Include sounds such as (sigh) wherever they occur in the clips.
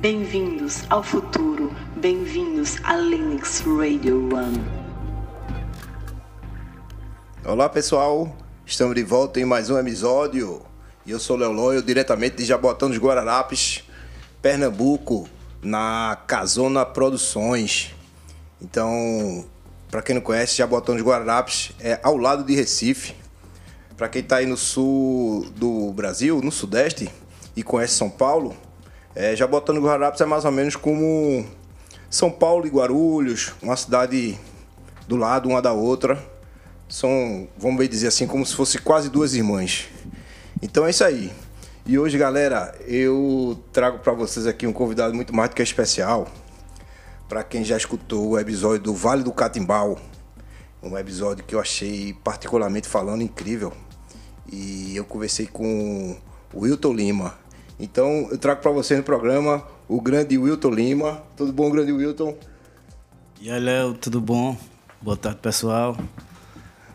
Bem-vindos ao futuro, bem-vindos a Linux Radio One. Olá pessoal, estamos de volta em mais um episódio. Eu sou Léo Loyo, diretamente de Jabotão dos Guararapes, Pernambuco, na Casona Produções. Então, para quem não conhece, Jabotão dos Guararapes é ao lado de Recife. Para quem está aí no sul do Brasil, no sudeste, e conhece São Paulo, é, Jabotão dos Guararapes é mais ou menos como São Paulo e Guarulhos, uma cidade do lado uma da outra. São, vamos bem dizer assim, como se fosse quase duas irmãs. Então é isso aí. E hoje, galera, eu trago para vocês aqui um convidado muito mais do que especial. Para quem já escutou o episódio do Vale do Catimbau, um episódio que eu achei particularmente falando incrível. E eu conversei com o Wilton Lima. Então eu trago para vocês no programa o grande Wilton Lima. Tudo bom, grande Wilton? E aí, Léo, tudo bom? Boa tarde, pessoal.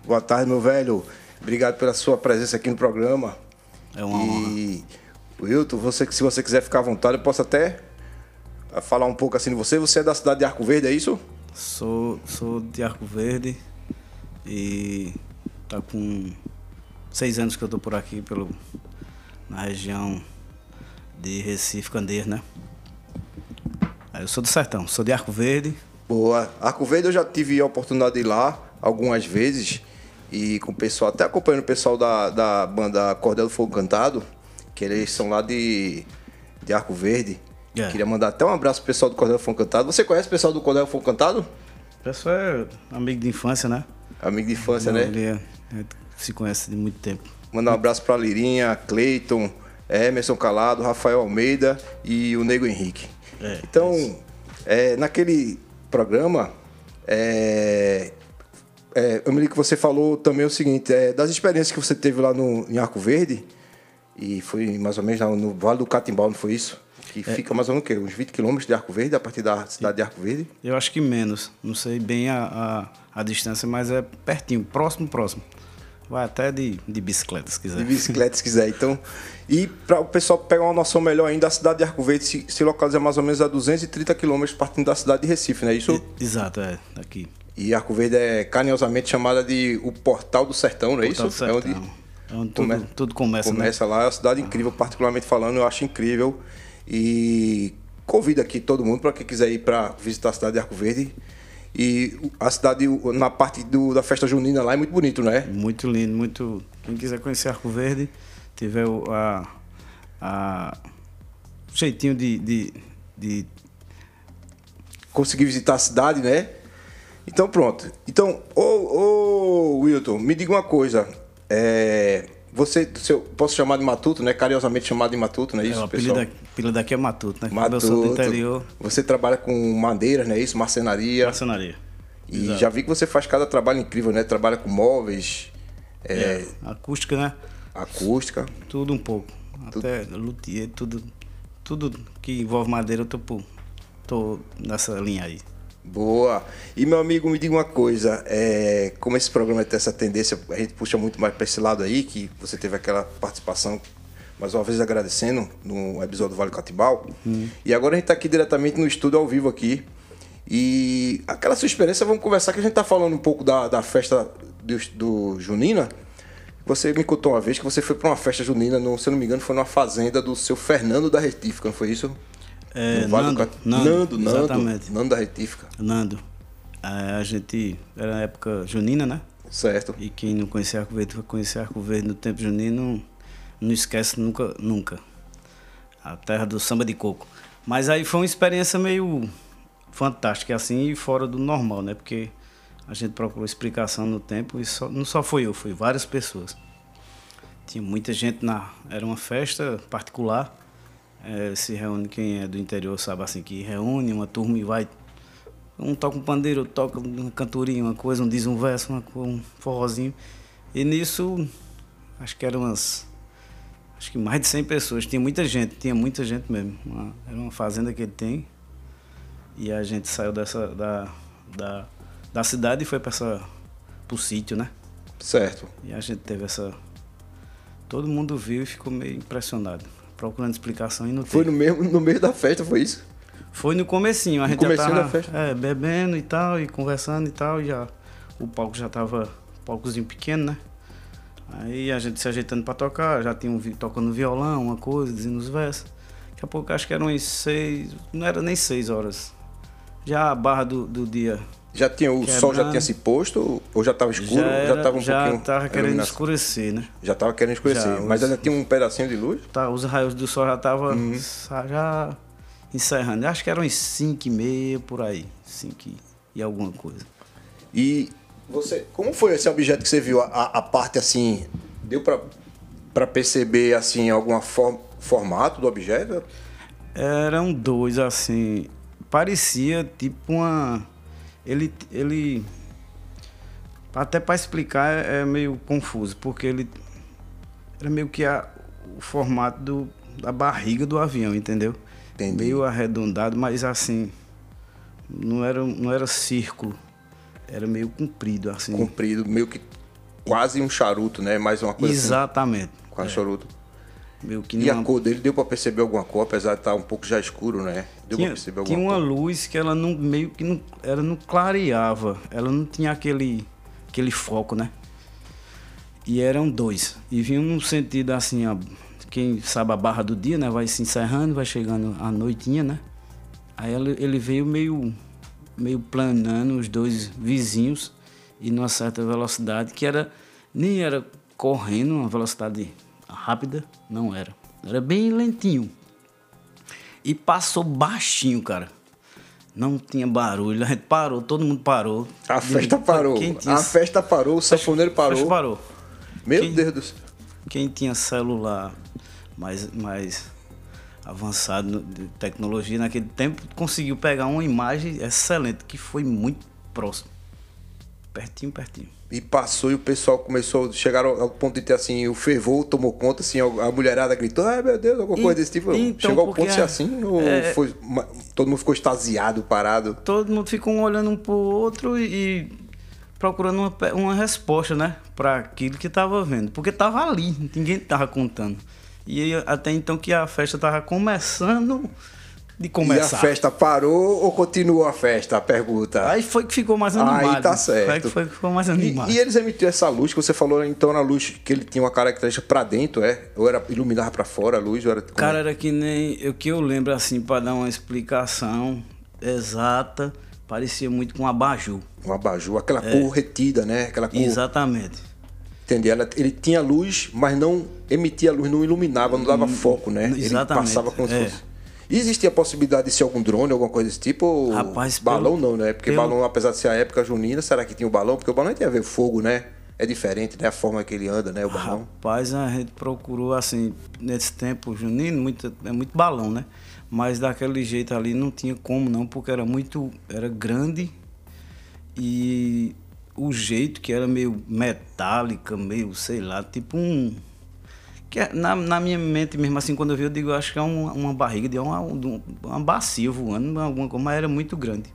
Boa tarde, meu velho. Obrigado pela sua presença aqui no programa. É uma e, Wilton, você, se você quiser ficar à vontade, eu posso até falar um pouco assim de você. Você é da cidade de Arco Verde, é isso? Sou, sou de Arco Verde e tá com seis anos que eu tô por aqui, pelo, na região de Recife, Candeias, né? Eu sou do Sertão, sou de Arco Verde. Boa. Arco Verde eu já tive a oportunidade de ir lá algumas vezes e com o pessoal, até acompanhando o pessoal da, da banda Cordel do Fogo Cantado, que eles são lá de, de Arco Verde. É. Queria mandar até um abraço pro pessoal do Cordel do Fogo Cantado. Você conhece o pessoal do Cordel do Fogo Cantado? O pessoal é amigo de infância, né? Amigo de infância, né? Ele é- se conhece de muito tempo. Mandar um abraço pra Lirinha, Cleiton, Emerson Calado, Rafael Almeida e o Nego Henrique. É, então, é, naquele programa, é, é, eu me lembro que você falou também o seguinte, é, das experiências que você teve lá no, em Arco Verde, e foi mais ou menos no Vale do Catimbau, não foi isso? Que fica mais ou menos o quê? Uns 20 quilômetros de Arco Verde, a partir da cidade de Arco Verde? Eu acho que menos. Não sei bem a, a, a distância, mas é pertinho, próximo, próximo. Vai até de, de bicicleta, se quiser. de bicicleta, se quiser. Então, e para o pessoal pegar uma noção melhor ainda, a cidade de Arco Verde se, se localiza mais ou menos a 230 quilômetros partindo da cidade de Recife, não é isso? E- Exato, é, daqui. E Arco Verde é carinhosamente chamada de o Portal do Sertão, não é Portal isso? do É Sertão. onde É onde tudo, tudo começa, né? começa lá. É uma cidade incrível, particularmente falando, eu acho incrível. E convido aqui todo mundo para quem quiser ir para visitar a cidade de Arco Verde. E a cidade, na parte do- da festa junina lá, é muito bonito, não é? Muito lindo, muito. Quem quiser conhecer Arco Verde, tiver o a, a o jeitinho de, de, de conseguir visitar a cidade, né? Então pronto. Então, ô, ô Wilton, me diga uma coisa. É, você, se eu posso chamar de Matuto, né? Carinhosamente chamado de Matuto, não é é, isso, o apelido, pessoal? apelido daqui é Matuto, né? Como eu sou do Matuto. interior, Você trabalha com madeiras, não é isso? Marcenaria. maçonaria. E Exato. já vi que você faz cada trabalho incrível, né? Trabalha com móveis, é, É, acústica, né? acústica. Tudo um pouco. Até luthier, tudo, tudo que envolve madeira, eu tô, tô nessa linha aí. Boa. E meu amigo, me diga uma coisa, é, como esse programa tem essa tendência, a gente puxa muito mais para esse lado aí, que você teve aquela participação, mais uma vez agradecendo, no episódio do Vale do Catibau. E agora a gente está aqui diretamente no estúdio ao vivo aqui. E aquela sua experiência, vamos conversar, que a gente tá falando um pouco da, da festa do, do Junina. Você me contou uma vez que você foi para uma festa junina, no, se eu não me engano, foi numa fazenda do seu Fernando da Retífica, não foi isso? É, Vale do Nando, Cat- Nando, Nando, Nando, exatamente. Nando da Retífica, Nando, é, a gente, era época junina, né? certo? E quem não conhecia Arco Verde, vai conhecer Arco Verde no tempo junino, não, não esquece nunca, nunca. A terra do samba de coco. Mas aí foi uma experiência meio fantástica, assim, e fora do normal, né? Porque a gente procurou explicação no tempo e só, não só foi eu, foi várias pessoas. Tinha muita gente na. Era uma festa particular. Eh, se reúne, quem é do interior sabe assim, que reúne uma turma e vai um toca um pandeiro, outro toca uma cantorinha, uma coisa, um diz um verso, uma, um forrozinho. E nisso, acho que eram umas. Acho que mais de 100 pessoas. Tinha muita gente, tinha muita gente mesmo. Uma- era uma fazenda que ele tem. E a gente saiu dessa. da, da, da cidade e foi para pro sítio, né? Certo. E a gente teve essa. Todo mundo viu e ficou meio impressionado. Procurando explicação e não Foi teve. no, mesmo, no meio da festa, foi isso? Foi no comecinho, a gente comecinho já da tava festa. é, bebendo e tal, e conversando e tal, e já o palco já tava palcozinho pequeno, né? Aí a gente se ajeitando pra tocar, já tinha um tocando violão, uma coisa, dizendo os versos. Daqui a pouco acho que eram umas seis, não era nem seis horas. Já a barra do, do dia Já tinha, o sol já Quebrando. tinha se posto ou já estava escuro? já, era, tava um já pouquinho. tava querendo escurecer, né? Já tava querendo escurecer. Já, mas os- ainda tinha um pedacinho de luz? Tá, os raios do sol já tava Uhum. já encerrando. Acho que eram uns cinco e meia por aí. Cinco e- alguma coisa. E você, como foi esse objeto que você viu? A, a parte assim, deu para perceber assim alguma forma, formato do objeto? Eram dois, assim. Parecia tipo uma. Ele. ele até para explicar é é meio confuso, porque ele. Era meio que a, o formato do, da barriga do avião, entendeu? Entendi. Meio arredondado, mas assim. Não era, não era círculo. Era meio comprido, assim. Comprido, meio que quase um charuto, né? Mais uma coisa assim, Exatamente. quase charuto. Meio que E a cor dele deu pra perceber alguma cor, apesar de estar um pouco já escuro, né? Deu pra perceber alguma tinha uma cor. luz que ela não meio que não ela não clareava ela não tinha aquele aquele foco né e eram dois e vinham num sentido assim a, quem sabe a barra do dia né vai se encerrando vai chegando a noitinha né aí ele, ele veio meio meio planando os dois vizinhos e numa certa velocidade que era nem era correndo uma velocidade rápida não era era bem lentinho e passou baixinho, cara. Não tinha barulho, a gente parou, todo mundo parou. A festa parou. Quem tinha, A festa parou, o sanfoneiro a festa parou. parou. Meu Quem- Deus do céu. Quem tinha celular mais, mais avançado de tecnologia naquele tempo conseguiu pegar uma imagem excelente, que foi muito próximo. Pertinho, pertinho. E passou e o pessoal começou, chegaram ao ponto de ter assim, o fervor tomou conta, assim, a mulherada gritou, ai meu Deus, alguma E- coisa desse tipo. então, Chegou ao ponto de ser assim? Ou é- foi, todo mundo ficou extasiado, parado? todo mundo ficou um olhando um pro outro e, procurando uma, uma resposta, né? Para aquilo que tava vendo. Porque tava ali, ninguém tava contando. E até então que a festa tava começando de começar. E a festa parou ou continuou a festa? A pergunta. Aí foi que ficou mais animado. Aí tá certo. Aí que foi que ficou mais E, animado. e eles emitiam essa luz que você falou, então, na luz que ele tinha uma característica pra dentro, é? Ou era iluminava pra fora a luz? Ou era, como Cara, é? era que nem. O que eu lembro, assim, para dar uma explicação exata, parecia muito com um abajur. um abajur, aquela cor retida, né? Aquela cor. Exatamente. Entendi. Ela- ele tinha luz, mas não emitia luz, não iluminava, não dava foco, né? Ele exatamente, passava como se é. E existia a possibilidade de ser algum drone, alguma coisa desse tipo? ou Rapaz, balão pelo- não, né? Porque pelo- balão, apesar de ser a época junina, será que tinha o balão? Porque o balão tem a ver fogo, né? É diferente, né? A forma que ele anda, né? O balão. Rapaz, a gente procurou, assim, nesse tempo junino, muito, é muito balão, né? Mas daquele jeito ali não tinha como não, porque era muito, era grande e o jeito que era meio metálica, meio, sei lá, tipo um... Que é- na, na minha mente mesmo, assim, quando eu vi, eu digo, eu acho que é uma, uma barriga de uma, um- uma bacia voando, alguma coisa, mas era muito grande.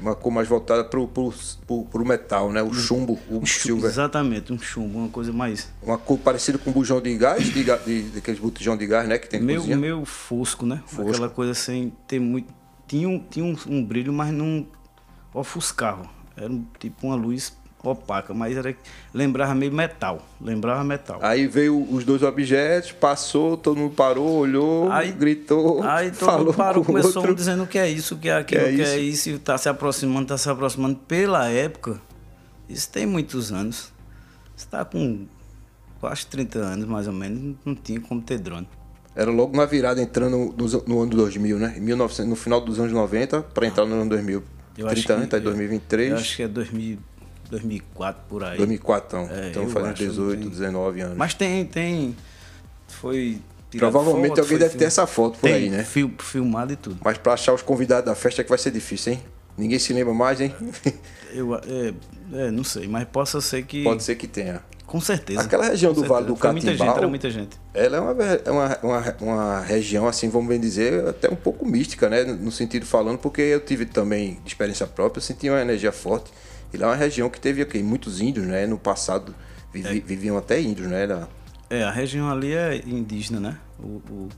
Uma cor mais voltada pro, pro, pro, pro metal, né? O chumbo, o Um silver. Exatamente, um chumbo, uma coisa mais... Uma cor parecida com um bujão de gás, de, de, daqueles botijão de gás, né? Que tem Meu, cozinha. meu fosco, né? Fosco. Aquela coisa sem ter muito. Tinha, um, tinha um, um brilho, mas não ofuscava. Era tipo uma luz opaca, mas era, lembrava meio metal. Lembrava metal. Aí veio os dois objetos, passou, todo mundo parou, olhou, Aí- gritou, Aí (laughs) todo falou mundo parou, com começou um outro. dizendo o que é isso, o que é aquilo, Que o é que é isso, e tá se aproximando, tá se aproximando. Pela época, isso tem muitos anos. Está com quase 30 anos, mais ou menos, não tinha como ter drone. Era logo na virada, entrando no, no ano 2000, né? Em 1900, no final dos anos 90, para entrar no ano 2000. Eu 30 acho que- anos, tá em 2023, Eu acho que é 2000, 2004 por aí. 2004, então. É, eu fazendo acho, não 18, tem- 19 anos. Mas tem, tem. Foi. Provavelmente foto, alguém deve ter essa foto por Tem, aí, né? fil- filmado e tudo. Mas para achar os convidados da festa é que vai ser difícil, hein? Ninguém se lembra mais, hein? (laughs) Eu, é, é, não sei, mas possa ser que. Pode ser que tenha. Com certeza. Aquela região do Vale do Foi muita Catimbau- gente, era muita gente. Ela é uma, é uma, uma, uma região, assim, vamos bem dizer, até um pouco mística, né? No sentido falando, porque eu tive também de experiência própria, eu senti uma energia forte. E lá é uma região que teve aqui, muitos índios, né? No passado vivi- É. viviam até índios, né? Lá. É, a região ali é indígena, né? O, o-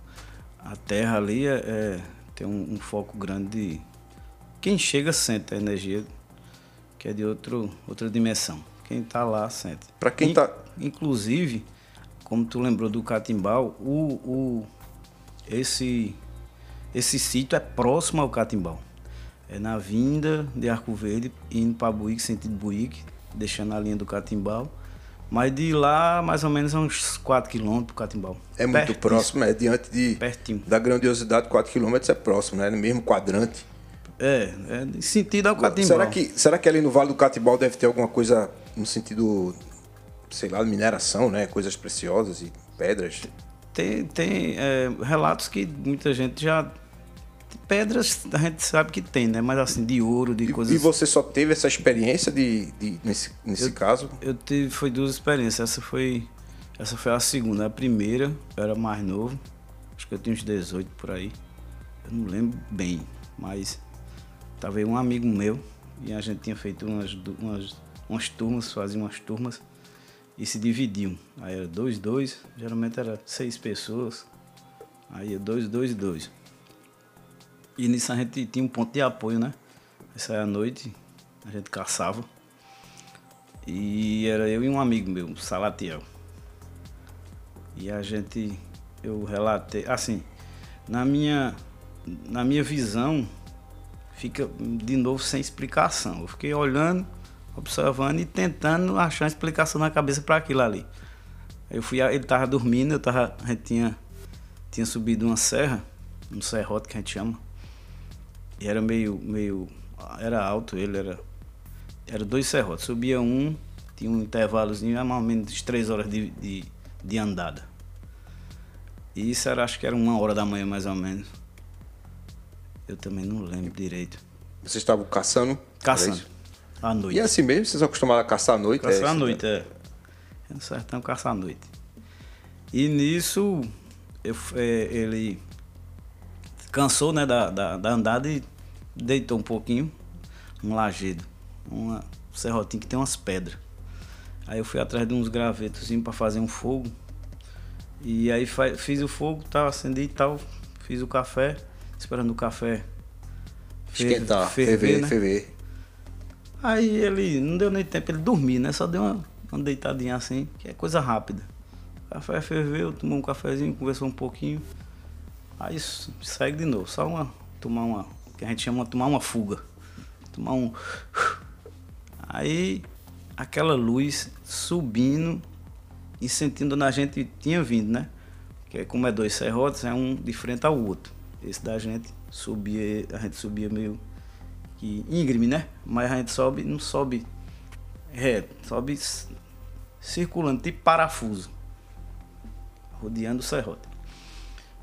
a terra ali é, é- tem um, um foco grande de. Quem chega sente a energia que é de outro, outra dimensão. Quem tá lá sente. Pra quem In- tá- Inclusive, como tu lembrou do Catimbau, o, o, esse, esse sítio é próximo ao Catimbau. É na vinda de Arco Verde, indo para Buíque, sentido Buíque, deixando a linha do Catimbau. Mas de lá, mais ou menos, uns 4 quilômetros pro Catimbau. É muito Pertíssimo. próximo, é diante de, Pertinho. da grandiosidade, 4 km é próximo, né? No mesmo quadrante. É, é de sentido ao Catimbau. Será que, será que ali no Vale do Catibau deve ter alguma coisa no sentido, sei lá, mineração, né? Coisas preciosas e pedras? Tem, tem é, relatos que muita gente já. Pedras a gente sabe que tem, né? Mas assim, de ouro, de E, coisas. e você só teve essa experiência de, de- nesse, nesse caso? Eu tive, foi duas experiências. Essa foi, essa foi a segunda. A primeira, eu era mais novo, acho que eu tinha uns 18 por aí. Eu não lembro bem, mas tava aí um amigo meu e a gente tinha feito umas, umas, umas turmas, fazia umas turmas e se dividiam. Aí era dois, dois, geralmente era seis pessoas. Aí é dois, dois, dois. E nisso a gente tinha um ponto de apoio, né? Essa aí à noite, a gente caçava. E era eu e um amigo meu, Salatiel. E a gente, eu relatei, assim, na minha, na minha visão, fica de novo sem explicação. Eu fiquei olhando, observando e tentando achar uma explicação na cabeça para aquilo ali. Eu fui, ele tava dormindo, eu tava, a gente tinha, tinha subido uma serra, um serrote que a gente chama. E era meio, meio, era alto, ele era era dois serrotes. Subia um, tinha um intervalozinho, era mais ou menos três horas de, de, de andada. E isso era, acho que era uma hora da manhã mais ou menos. Eu também não lembro direito. Vocês estavam caçando? Caçando. À noite. E assim mesmo? Vocês são acostumados a caçar à noite? Caçar é à noite, né? é. É no sertão caçar à noite. E nisso, eu, é, ele cansou né, da, da, da andada e deitou um pouquinho, um lajedo, uma um serrotinho que tem umas pedras. Aí eu fui atrás de uns gravetos para fazer um fogo. E aí fiz o fogo, tal, acendi e tal, fiz o café, esperando o café Esquentar, ferver, né? ferver. Aí ele não deu nem tempo ele dormir, né? Só deu uma, uma deitadinha assim, que é coisa rápida. O café ferveu, tomou um cafezinho, conversou um pouquinho. Aí segue de novo, só uma. Tomar uma. que a gente chama de tomar uma fuga. Tomar um. Aí aquela luz subindo e sentindo onde a gente tinha vindo, né? Que é como é dois serrotes, é um de frente ao outro. Esse da gente subia, a gente subia meio que íngreme, né? Mas a gente sobe, não sobe reto, sobe circulando, tipo parafuso, rodeando o serrote.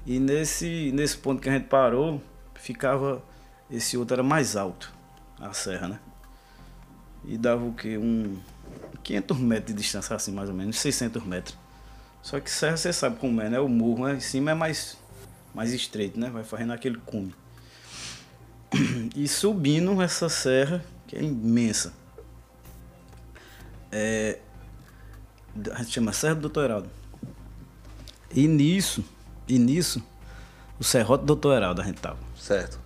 E nesse, nesse ponto que a gente parou, ficava, esse outro era mais alto, a serra, né? E dava o quê? Um 500 metros de distância, assim, mais ou menos, 600 metros. Só que serra você sabe como é, né? O morro né? em cima é mais, mais estreito, né? Vai fazendo aquele cume. E subindo essa serra, que é imensa. É, a gente chama Serra do Doutor Heraldo. E nisso, e nisso, o Serrote do Doutor Heraldo a gente tava. Certo.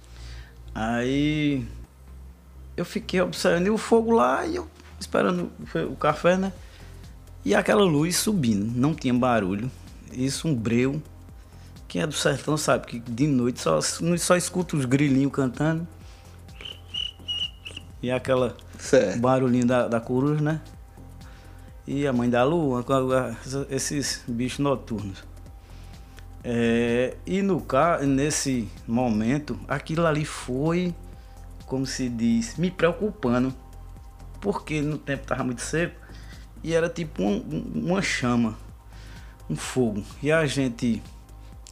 Aí eu fiquei observando e o fogo lá e eu esperando o café, né? E aquela luz subindo, não tinha barulho. Isso um breu. Quem é do sertão sabe que de noite só, só escuta os grilinhos cantando. E aquela Certo. barulhinho da, da coruja, né? E a mãe da lua, esses bichos noturnos. É, e no nesse momento, aquilo ali foi, como se diz, me preocupando. Porque no tempo estava muito seco e era tipo um- uma chama, um fogo. E a gente,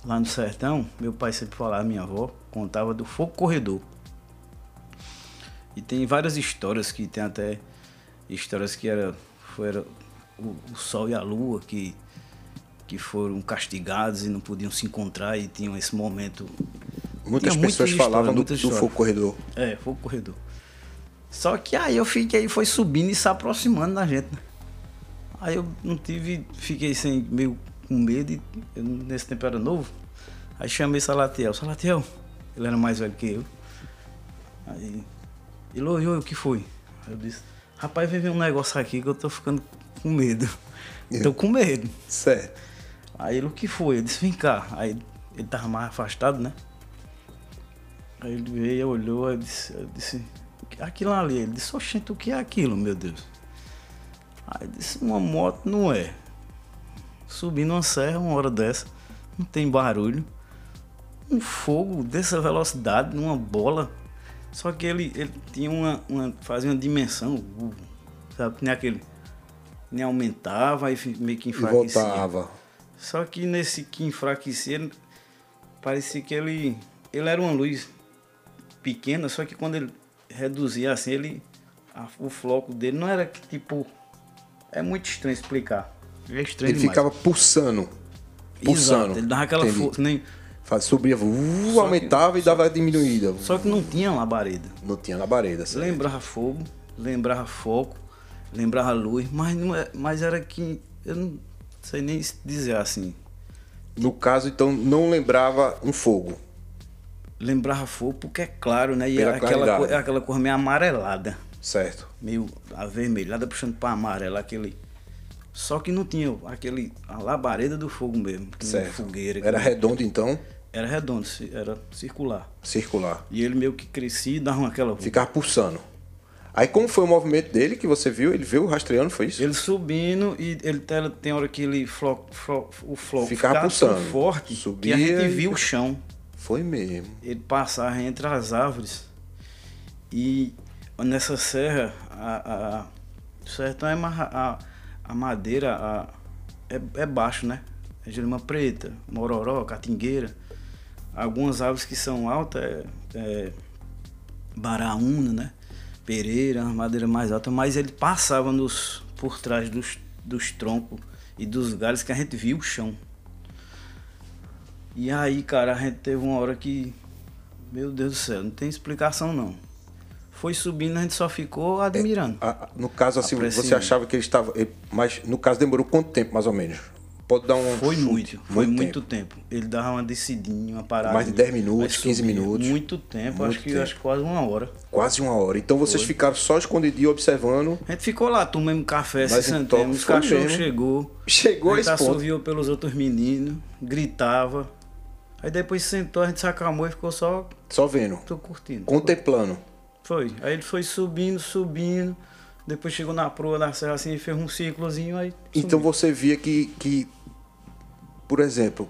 lá no sertão, meu pai sempre falava, minha avó, contava do fogo corredor. E tem várias histórias que tem até histórias que era, foi, era o, o sol e a lua que, que foram castigados e não podiam se encontrar e tinham esse momento. Muitas Tinha muita pessoas história, falavam do, muita do história. fogo corredor. É, fogo corredor. Só que aí eu fiquei, foi subindo e se aproximando da gente, né? Aí eu não tive, fiquei sem, meio com medo e eu, nesse tempo era novo. Aí chamei Salatiel. Salatiel, ele era mais velho que eu. Aí, ele olhou, o que foi? Aí eu disse, rapaz, vem ver um negócio aqui que eu tô ficando com medo. Tô com medo. Certo. Aí ele, o que foi? Eu disse, vem cá. Aí ele tava mais afastado, né? Aí ele veio, olhou, eu disse, eu disse, aquilo ali. Ele disse, oxente, o que é aquilo, meu Deus? Aí eu disse, uma moto não é. Subindo uma serra uma hora dessa, não tem barulho. Um fogo dessa velocidade, numa bola. Só que ele, ele tinha uma, uma. fazia uma dimensão, uh, sabe? Nem aquele. Nem aumentava, aí meio que E enfraquecia. voltava. Só que nesse que enfraquecia, parecia que ele. Ele era uma luz pequena, só que quando ele reduzia assim, ele. a- o floco dele não era que tipo. É muito estranho explicar. É estranho Ele demais. ficava pulsando. Pulsando. Exato, ele dava aquela Entendi. força. Nem... Faz- Subia, uh, Só que- aumentava e dava diminuída. Só que não tinha labareda. Não tinha labareda. certo? Lembrava fogo, lembrava foco, lembrava luz, mas, não é, mas era que. Eu não sei nem dizer assim. No caso, então, não lembrava um fogo. Lembrava fogo porque é claro, né? E Pela é aquela, cor, aquela cor meio amarelada. Certo. meio avermelhada puxando para amarelo, aquele. Só que não tinha aquele. a labareda do fogo mesmo. Certo. Fogueira. Era que- redondo, então, Era redondo, era circular. circular. E ele meio que crescia e dava aquela. Ficava pulsando. Aí, como foi o movimento dele que você viu? Ele veio rastreando, foi isso? Ele subindo e ele tem- hora que ele flo, flo- o floco Ficava ficava pulsando. tão forte Subia que a gente e- via o chão. Foi mesmo. Ele passava entre as árvores e nessa serra a, a, o sertão é a, a madeira a- é, é baixo, né? É jurema preta, mororó, catingueira. Algumas árvores que são altas é, é baraúna, né? Pereira, madeira mais alta, mas ele passava nos, por trás dos, dos troncos e dos galhos que a gente via o chão. E aí, cara, a gente teve uma hora que. Meu Deus do céu, não tem explicação não. Foi subindo, a gente só ficou admirando. A- a- no caso, assim, Apreciando. você achava que ele estava. mas no caso demorou quanto tempo, mais ou menos? Pode dar um. Foi chute? muito, foi muito tempo. tempo. Ele dava uma descidinha, uma parada. Mais de 10 minutos, 15 minutos. Muito tempo, Muito acho que tempo. acho quase uma hora. Quase uma hora. Então vocês ficaram só escondidinho observando. A gente ficou lá, tomamos café, se sentamos, os foi cachorros chegou. Chegou a esse ponto. pelos outros meninos, gritava. Aí depois sentou, a gente se acalmou e ficou só, Só vendo. tô curtindo. Contemplando. Foi. Aí ele foi subindo, subindo. Depois chegou na proa da serra assim e fez um círculozinho aí. Então você via que, que por exemplo,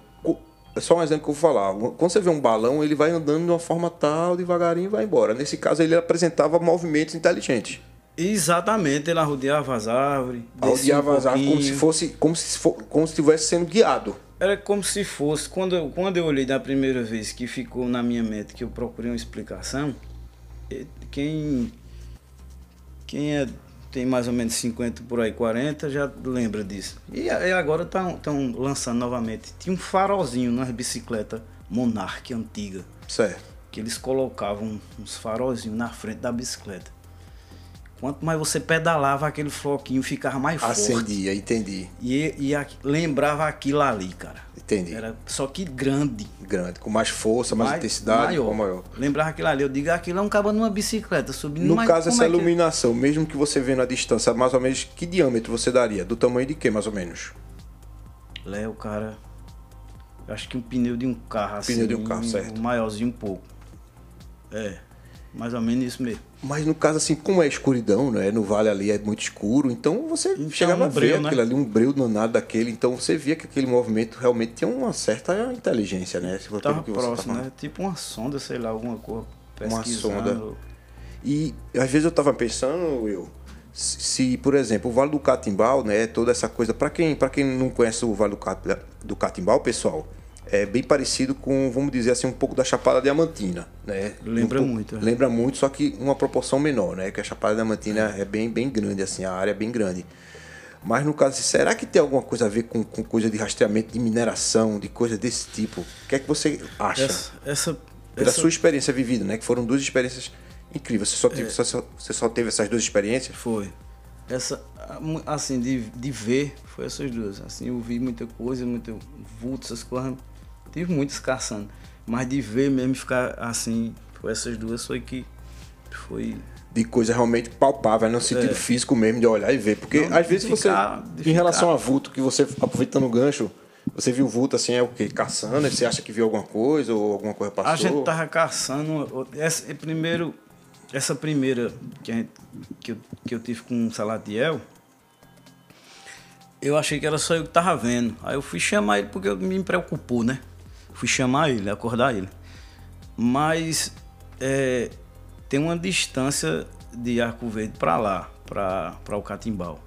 é só um exemplo que eu vou falar. Quando você vê um balão, ele vai andando de uma forma tal, devagarinho e vai embora. Nesse caso, ele apresentava movimentos inteligentes. Exatamente, ele arrodeava as árvores. descia um Rodeava as árvores como se fosse, como se fo- como se estivesse sendo guiado. Era como se fosse. Quando eu, quando eu olhei da primeira vez que ficou na minha mente, que eu procurei uma explicação, eh, quem. Quem é, tem mais ou menos 50 por aí, 40, já lembra disso. E, agora estão lançando novamente. Tinha um farolzinho nas bicicletas Monarch antiga. Certo. que eles colocavam uns farolzinhos na frente da bicicleta. Quanto mais você pedalava, aquele floquinho ficava mais forte. Acendia, entendi. E, e aqui- lembrava aquilo ali, cara. Entendi. Era só que grande. Grande, com mais força, mais, intensidade, com maior. Lembrava aquilo ali. Eu digo, aquilo é um cabo numa bicicleta subindo. No mas caso, essa é que- iluminação, mesmo que você vê na distância, mais ou menos que diâmetro você daria? Do tamanho de que, mais ou menos? Léo, cara. Acho que um pneu de um carro assim. Pneu de um carro, certo. Maiorzinho um pouco. É. Mais ou menos isso mesmo. Mas no caso, assim, como é escuridão, né? No vale ali é muito escuro, então você Então, chegava um a ver breu, né? aquilo ali, um breu danado daquele, então você via que aquele movimento realmente tinha uma certa inteligência, né? Se Tava que tá próximo, falando. né? Tipo uma sonda, sei lá, alguma coisa. Uma sonda. E às vezes eu tava pensando, Will, se, se, por exemplo, o Vale do Catimbau, né, toda essa coisa, para quem, pra quem não conhece o Vale do, Cat- do Catimbau, pessoal, é bem parecido com, vamos dizer assim, um pouco da Chapada Diamantina, né? Lembra Um pouco- muito, é. Lembra muito, só que uma proporção menor, né? Que a Chapada Diamantina é bem, bem grande, assim, a área é bem grande. Mas no caso, será que tem alguma coisa a ver com, com coisa de rastreamento de mineração, de coisa desse tipo? O que é que você acha? Essa, essa, Pela essa sua experiência vivida, né? Que foram duas experiências incríveis. Você só, É. teve, você só, você só teve essas duas experiências? foi. Essa, assim, de, de ver, foi essas duas. Assim, eu vi muita coisa, muito vulto, essas coisas. Tive muitos caçando. Mas de ver mesmo ficar assim, foi essas duas foi que foi de coisa realmente palpável, no sentido é. físico mesmo, de olhar e ver. Porque não, às vezes ficar, você, em relação a vulto, que você aproveitando o gancho, você viu vulto assim, é o quê? Caçando? Você acha que viu alguma coisa ou alguma coisa passou? A gente tava caçando. Essa, primeiro, essa primeira que, gente, que, eu, que eu tive com o Salatiel, eu achei que era só eu que tava vendo. Aí eu fui chamar ele porque me preocupou, né? Fui chamar ele, acordar ele. Mas é, tem uma distância de Arco Verde para lá, para o Catimbau.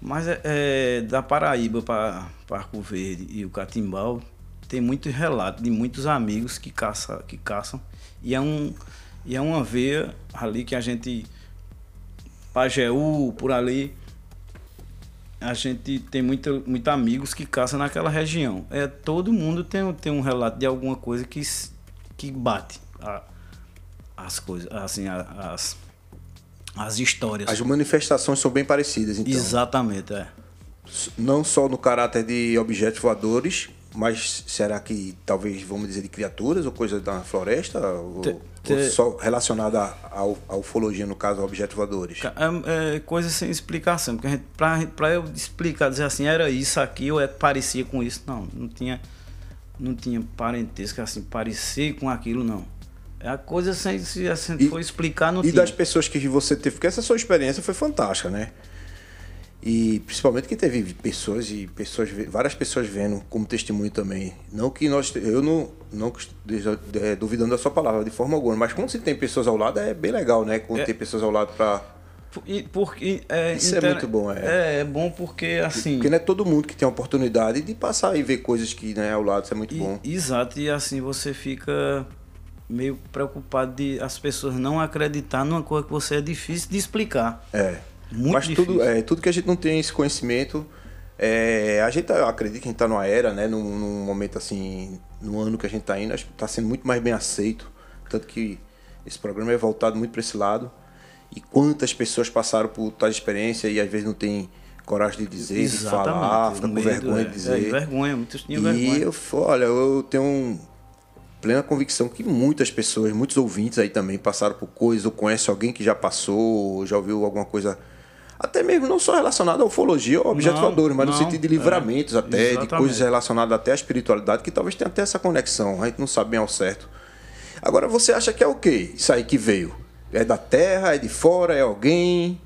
Mas é, é da Paraíba para Arco Verde e o Catimbau tem muito relato de muitos amigos que, caça, que caçam. E é, um, e é uma veia ali que a gente. Pajeú, por ali, a gente tem muito, muito amigos que caçam naquela região. É, todo mundo tem, tem um relato de alguma coisa que, que bate. A, as coisas, assim, as, as histórias. As manifestações são bem parecidas, então. Exatamente, é. Não só no caráter de objetos voadores, mas será que talvez, vamos dizer, de criaturas ou coisas da floresta? Te, te... Ou, só relacionada à, ufologia, no caso, a objetos voadores? É, é coisa sem explicação. Porque para eu explicar, dizer assim, era isso aqui ou é parecia com isso, não. Não tinha, não tinha parentesco assim, parecer com aquilo, não. É a coisa sem se assim, e, for explicar no E das pessoas que você teve, porque essa sua experiência foi fantástica, né? E principalmente que teve pessoas e pessoas, várias pessoas vendo como testemunho também. Não que nós, eu não, não é, duvidando da sua palavra de forma alguma, mas quando se tem pessoas ao lado é bem legal, né? Quando é, tem pessoas ao lado para porque é, isso inter... é muito bom, é. é. É bom porque assim. Porque não é todo mundo que tem a oportunidade de passar e ver coisas que né, ao lado, isso é muito e, bom. Exato, e assim você fica meio preocupado de as pessoas não acreditar numa coisa que você é difícil de explicar. É. Muito Mas difícil. tudo, é, tudo que a gente não tem esse conhecimento, é, a gente acredita que a gente está numa era, né, num, num, momento assim, no ano que a gente está indo, acho que está sendo muito mais bem aceito. Tanto que esse programa é voltado muito para esse lado. E quantas pessoas passaram por tal experiência e às vezes não tem coragem de dizer, Exatamente. de falar, fica com vergonha é, de dizer. É, vergonha, muitos tinham e vergonha. E eu, olha, eu tenho plena convicção que muitas pessoas, muitos ouvintes aí também passaram por coisas, ou conhece alguém que já passou, ou já ouviu alguma coisa, até mesmo não só relacionada à ufologia ou objetos voadores, mas não, no sentido de livramentos é, até, exatamente. de coisas relacionadas até à espiritualidade, que talvez tenha até essa conexão, a gente não sabe bem ao certo. Agora, você acha que é o quê? Isso aí que veio? É da terra, é de fora, é alguém?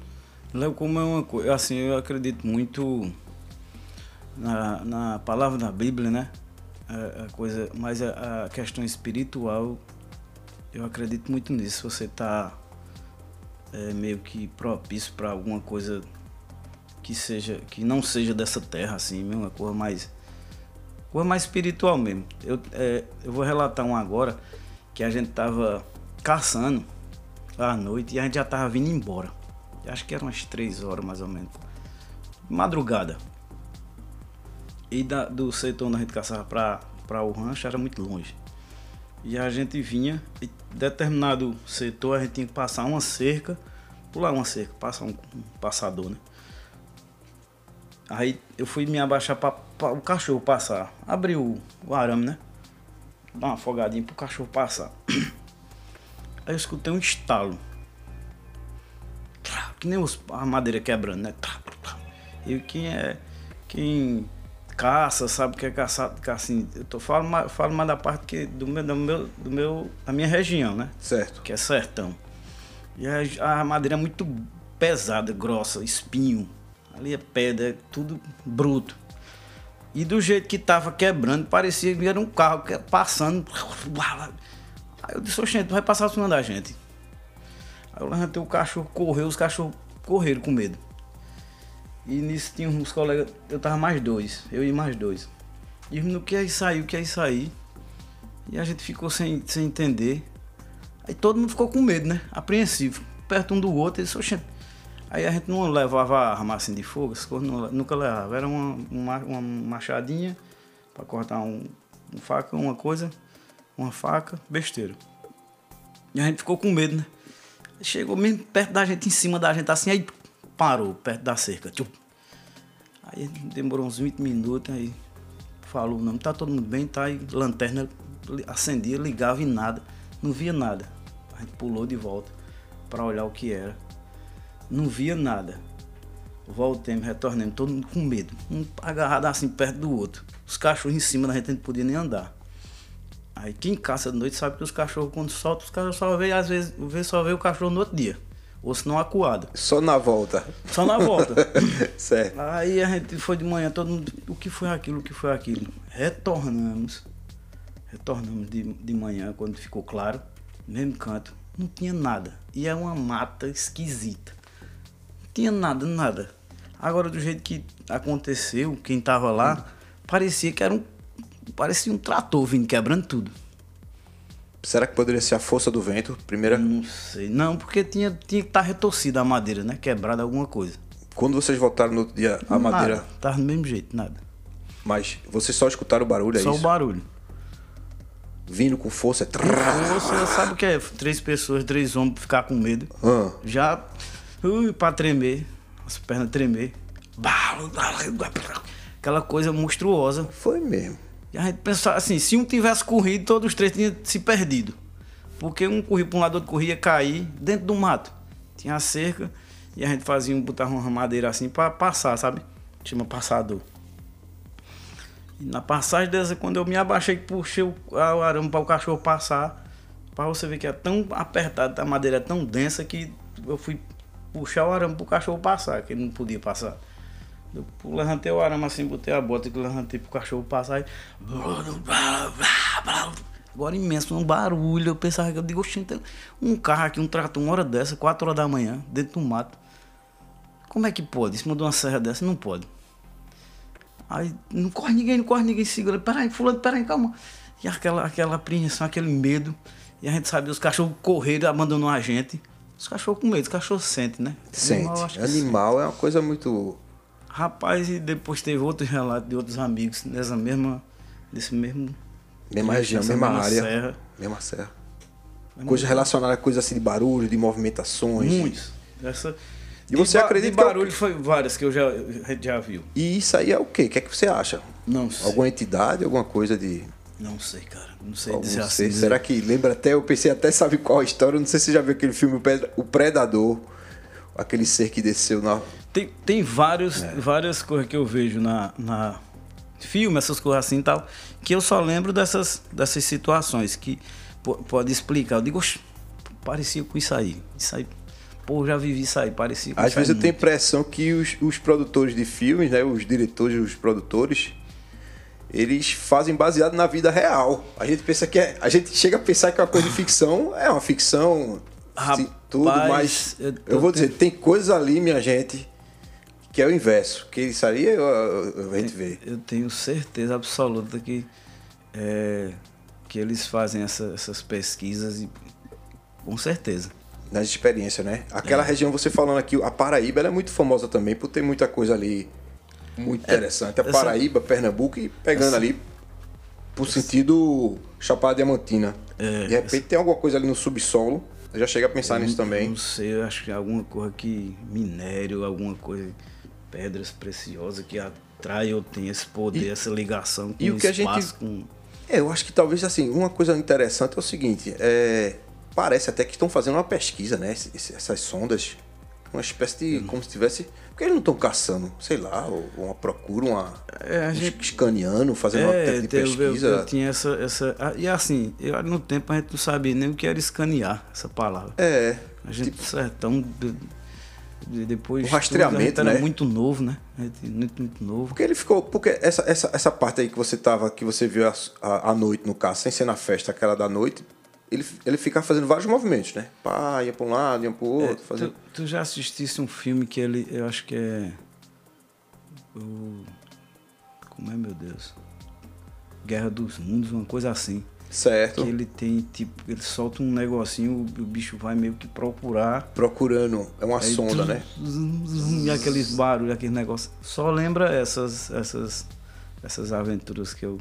Léo, como é uma coisa, assim, eu acredito muito na, na palavra da Bíblia, né? a, a coisa, mas a, a, questão espiritual, eu acredito muito nisso. Você está é, meio que propício para alguma coisa que seja, que não seja dessa terra, assim, mesmo, uma coisa mais, coisa mais espiritual mesmo. Eu, é, eu vou relatar um agora que a gente tava caçando à noite e a gente já tava vindo embora. Acho que eram umas três horas mais ou menos. Madrugada. E da, do setor onde a gente caçava para o rancho era muito longe. E a gente vinha, e determinado setor a gente tinha que passar uma cerca, pular uma cerca, passar um, um passador, né? Aí eu fui me abaixar para o cachorro passar. Abri o, o arame, né? Dar uma afogadinha pro cachorro passar. (clears throat) Aí eu escutei um estalo. Que nem os, a madeira quebrando, né? E quem é. Quem caça, sabe o que é caçar, assim, eu tô falando mais, falo mais da parte que do meu, do meu, do meu, da minha região, né? Certo. Que é sertão. E a, a madeira é muito pesada, grossa, espinho. Ali é pedra, é tudo bruto. E do jeito que tava quebrando, parecia que era um carro passando. Aí eu disse, gente, vai passar por cima da gente. Aí eu levantei o cachorro, correu, os cachorros correram com medo. E nisso tinha uns colegas, eu tava mais dois, eu e mais dois. E no que aí saiu, que aí sair. E a gente ficou sem, sem entender. Aí todo mundo ficou com medo, né? Apreensivo. Perto um do outro, eles disse, Aí a gente não levava arma assim de fogo, as coisas não, nunca levava. Era uma, uma, uma machadinha para cortar um, um faca, uma coisa, uma faca, besteira. E a gente ficou com medo, né? Chegou mesmo perto da gente, em cima da gente, assim, aí parou perto da cerca. Tchum. Aí demorou uns 20 minutos, aí falou, não, tá todo mundo bem, tá? lanterna acendia, ligava e nada, não via nada. A gente pulou de volta para olhar o que era. Não via nada. Voltemos, retornamos, todo mundo com medo. Um agarrado assim perto do outro. Os cachorros em cima da gente não podia nem andar. Aí quem caça de noite sabe que os cachorros, quando soltam, os cachorros só vê, às vezes, vê, só vê o cachorro no outro dia. Ou se não acuado. Só na volta. Só na volta. (laughs) certo. Aí a gente foi de manhã, todo mundo. O que foi aquilo? O que foi aquilo? Retornamos. Retornamos de, de manhã, quando ficou claro. Mesmo canto. Não tinha nada. E é uma mata esquisita. Não tinha nada, nada. Agora, do jeito que aconteceu, quem tava lá, parecia que era um. Parecia um trator vindo quebrando tudo. Será que poderia ser a força do vento? Primeira. Não sei. Não, porque tinha, tinha que estar tá retorcida a madeira, né? Quebrada alguma coisa. Quando vocês voltaram no outro dia, a nada, madeira. Tava do mesmo jeito, nada. Mas vocês só escutaram o barulho, é só isso? Só o barulho. Vindo com força. Com força, sabe o que é? Três pessoas, três homens ficar com medo. Já. Ui, pra tremer. As pernas tremer. Aquela coisa monstruosa. Foi mesmo. E a gente pensava assim, se um tivesse corrido, todos os três tinham se perdido. Porque um corria para um lado, outro corria cair dentro do mato. Tinha a cerca e a gente fazia um, botava uma madeira assim para passar, sabe? Chama passador. E na passagem dessa, quando eu me abaixei, puxei o, arame para o cachorro passar, para você ver que é tão apertado, a madeira é tão densa que eu fui puxar o arame para o cachorro passar, que ele não podia passar. Eu levantei o arame assim, botei a bota que levantei pro cachorro passar e. Agora imenso, um barulho. Eu pensava que eu digo, oxente, um carro aqui, um trator, uma hora dessa, quatro horas da manhã, dentro do mato. Como é que pode? Em cima de uma serra dessa? Não pode. Aí não corre ninguém, não corre ninguém, segura. Peraí, fulano, peraí, calma. E aquela, aquela apreensão, aquele medo. E a gente sabia, os cachorros correram, abandonou a gente. Os cachorros com medo, os cachorros sentem, né? Sente. Animal, Animal sente. é uma coisa muito Rapaz, e depois teve outros relatos de outros amigos nessa mesma. Nesse mesmo. Mesma região, mesma, mesma área. Serra. Mesma serra. Mesma coisa relacionada a coisa assim de barulho, de movimentações. Muitos. Essa, e você acredita de barulho que... foi várias que eu já, já viu. E isso aí é o quê? O que é que você acha? Não sei. Alguma entidade, alguma coisa de. Não sei, cara. Não sei Algum dizer assim. Será que lembra até? Eu pensei até sabe qual a história. Não sei se você já viu aquele filme O Predador. Aquele ser que desceu na. Tem, tem vários, é. várias coisas que eu vejo na, na filme, essas coisas assim e tal, que eu só lembro dessas, dessas situações que pode explicar. Eu digo, parecia com isso aí. Isso aí, pô, já vivi isso aí, parecia com Às vezes eu tenho a impressão que os, os produtores de filmes, né, os diretores, os produtores, eles fazem baseado na vida real. A gente pensa que é, a gente chega a pensar que é uma coisa de ficção, é uma ficção, Rapaz, tudo, mas eu, eu vou dizer, tem coisas ali, minha gente, que é o inverso. Que isso aí eu, eu, a gente vê. Eu tenho certeza absoluta que, é, que eles fazem essa, essas pesquisas e com certeza. Nas experiências, né? Aquela é. região, você falando aqui, a Paraíba ela é muito famosa também por ter muita coisa ali muito é, interessante. A essa, Paraíba, Pernambuco e pegando essa, ali por essa, sentido Chapada Diamantina. É, De repente tem alguma coisa ali no subsolo. Eu já cheguei a pensar nisso também. Não sei, eu acho que alguma coisa que. minério, alguma coisa pedras preciosas que atrai ou tem esse poder, e, essa ligação com e o, que a gente com... É, eu acho que talvez assim, uma coisa interessante é o seguinte, é, parece até que estão fazendo uma pesquisa, né? Essas sondas, uma espécie de. Hum. como se tivesse. Por que eles não estão caçando, sei lá, uma procura, uma. É, a gente, escaneando, fazendo é, uma técnica de pesquisa. Eu, eu, eu, tinha essa, essa. E assim, eu, no tempo a gente não sabia nem o que era escanear essa palavra. É. A gente tipo, sertão depois o rastreamento, tudo, né? era muito novo, né? Muito, muito novo. Porque ele ficou. Porque essa, essa, essa parte aí que você tava, que você viu a, noite, no caso, sem ser na festa, aquela da noite, ele, ele ficava fazendo vários movimentos, né? Pá, ia para um lado, ia para o outro. É, fazendo... tu, tu, já assistisse um filme que ele. Eu acho que é. O, como é, meu Deus? Guerra dos Mundos, uma coisa assim. Certo. Que ele tem, tipo, ele solta um negocinho, o, bicho vai meio que procurar. Procurando, é uma aí, sonda, né? e aqueles barulhos, aqueles negócios. Só lembra essas, essas, essas aventuras que eu,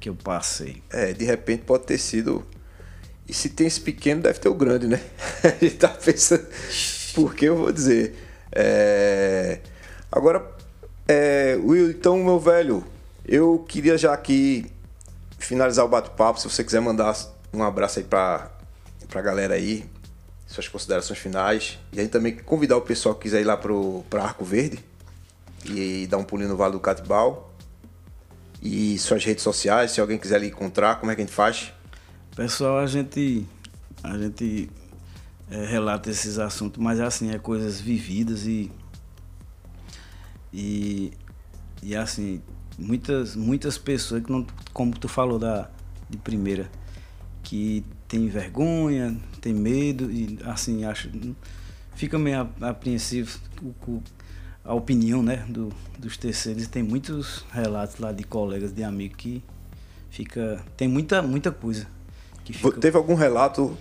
que eu passei. É, de repente pode ter sido. E se tem esse pequeno, deve ter o grande, né? (laughs) A gente tá pensando. Porque eu vou dizer. É, agora, é, Will, então, meu velho, eu queria já aqui finalizar o bate-papo. Se você quiser mandar um abraço aí pra, pra galera aí, suas considerações finais. E aí também convidar o pessoal que quiser ir lá pro, pra Arco Verde e dar um pulinho no Vale do Catibau. E suas redes sociais, se alguém quiser lhe encontrar, como é que a gente faz? Pessoal, a gente, a gente é, relata esses assuntos, mas assim, é coisas vividas e. E, e assim, muitas, muitas pessoas que não, como tu falou da, de primeira, que tem vergonha, tem medo e assim, acho. Fica meio apreensivo a opinião né, do, dos terceiros. Tem muitos relatos lá de colegas, de amigos que fica. Tem muita, muita coisa. Que fica, Teve algum relato?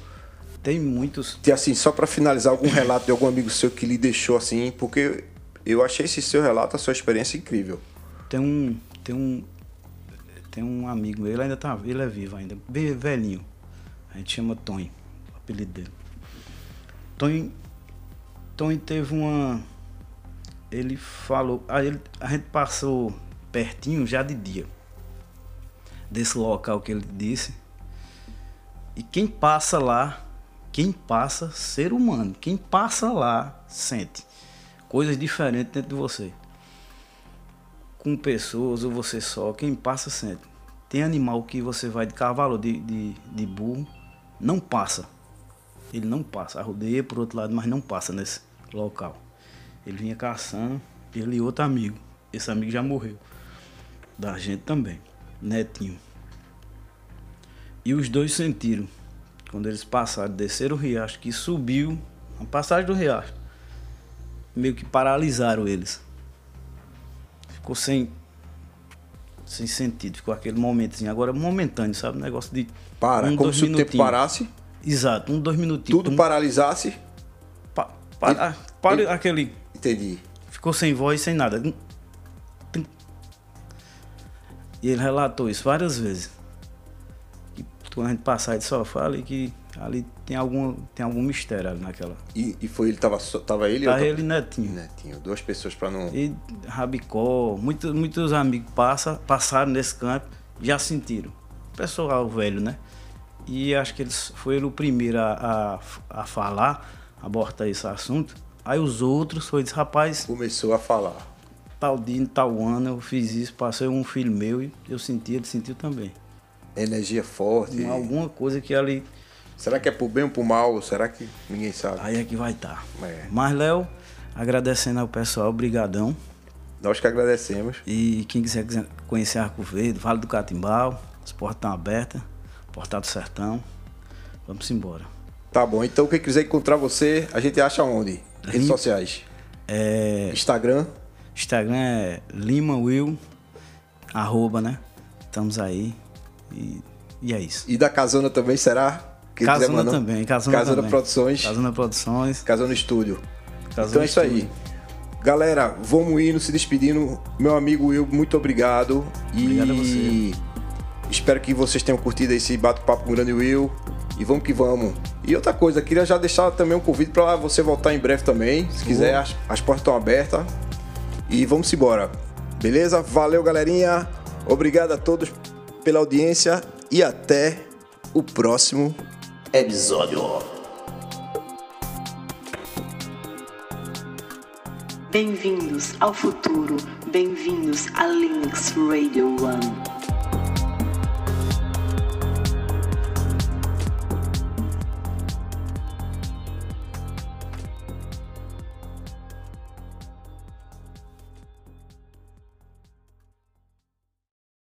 Tem muitos. E assim, só para finalizar, algum relato de algum amigo seu que lhe deixou assim, porque eu achei esse seu relato, a sua experiência incrível. Tem um. Tem um. Tem um amigo, ele ainda tá. Ele é vivo ainda, bem velhinho. A gente chama Tony, o apelido dele. Tony teve uma. Ele falou. A, ele, a gente passou pertinho já de dia. Desse local que ele disse. E quem passa lá, quem passa, ser humano, quem passa lá, sente coisas diferentes dentro de você. Com pessoas ou você só, quem passa, sente. Tem animal que você vai de cavalo, de, de, de burro, não passa. Ele não passa. Arrodeia por outro lado, mas não passa nesse local. Ele vinha caçando, ele e outro amigo. Esse amigo já morreu. Da gente também. Netinho. E os dois sentiram. Quando eles passaram, desceram o riacho, que subiu, a passagem do riacho. Meio que paralisaram eles. Ficou sem sem sentido, ficou aquele momentozinho. Agora momentâneo, sabe? Um negócio de. Para, um, como se o tempo parasse. Exato, um, dois minutinhos. Tudo um, paralisasse. Pa, pa, ele, para ele, aquele. Entendi. Ficou sem voz, sem nada. E ele relatou isso várias vezes. E quando a gente passar, ele só fala e que ali tem algum, tem algum mistério ali naquela. E, e foi ele, tava, tava ele? Tava ele e Netinho. Netinho, duas pessoas para não. E Rabicó, muitos, muitos amigos passa, passaram nesse campo, já sentiram. Pessoal velho, né? E acho que eles foram o primeiro a, a, a falar, abortar esse assunto. Aí os outros foi disse, rapaz. Começou a falar. Tal dia, tal ano, eu fiz isso, passei um filho meu e eu senti, ele sentiu também. Energia forte. Alguma coisa que ali. Será que é por bem ou por mal? Será que ninguém sabe? Aí é que vai estar. Tá. É. Mas, Léo, agradecendo ao pessoal, brigadão. Nós que agradecemos. E quem quiser conhecer Arco Verde, Vale do Catimbau, as portas estão abertas, Portal do Sertão. Vamos embora. Tá bom, então quem quiser encontrar você, a gente acha onde? Redes sociais. É... Instagram. Instagram é Lima Will, arroba, né? Estamos aí. E, e é isso. E da Casona também será? Quem Casona também, Casona, Casona também. Produções. Casona Produções. Casona Estúdio. Casona então é isso aí. Galera, vamos indo, se despedindo. Meu amigo Will, muito obrigado. Obrigado e a você. espero que vocês tenham curtido esse bate-papo com o grande Will. E vamos que vamos. E outra coisa, queria já deixar também um convite para você voltar em breve também. Se quiser, as, as portas estão abertas. E vamos embora. Beleza? Valeu, galerinha. Obrigado a todos pela audiência e até o próximo episódio. Bem-vindos ao futuro, bem-vindos a Linux Radio One.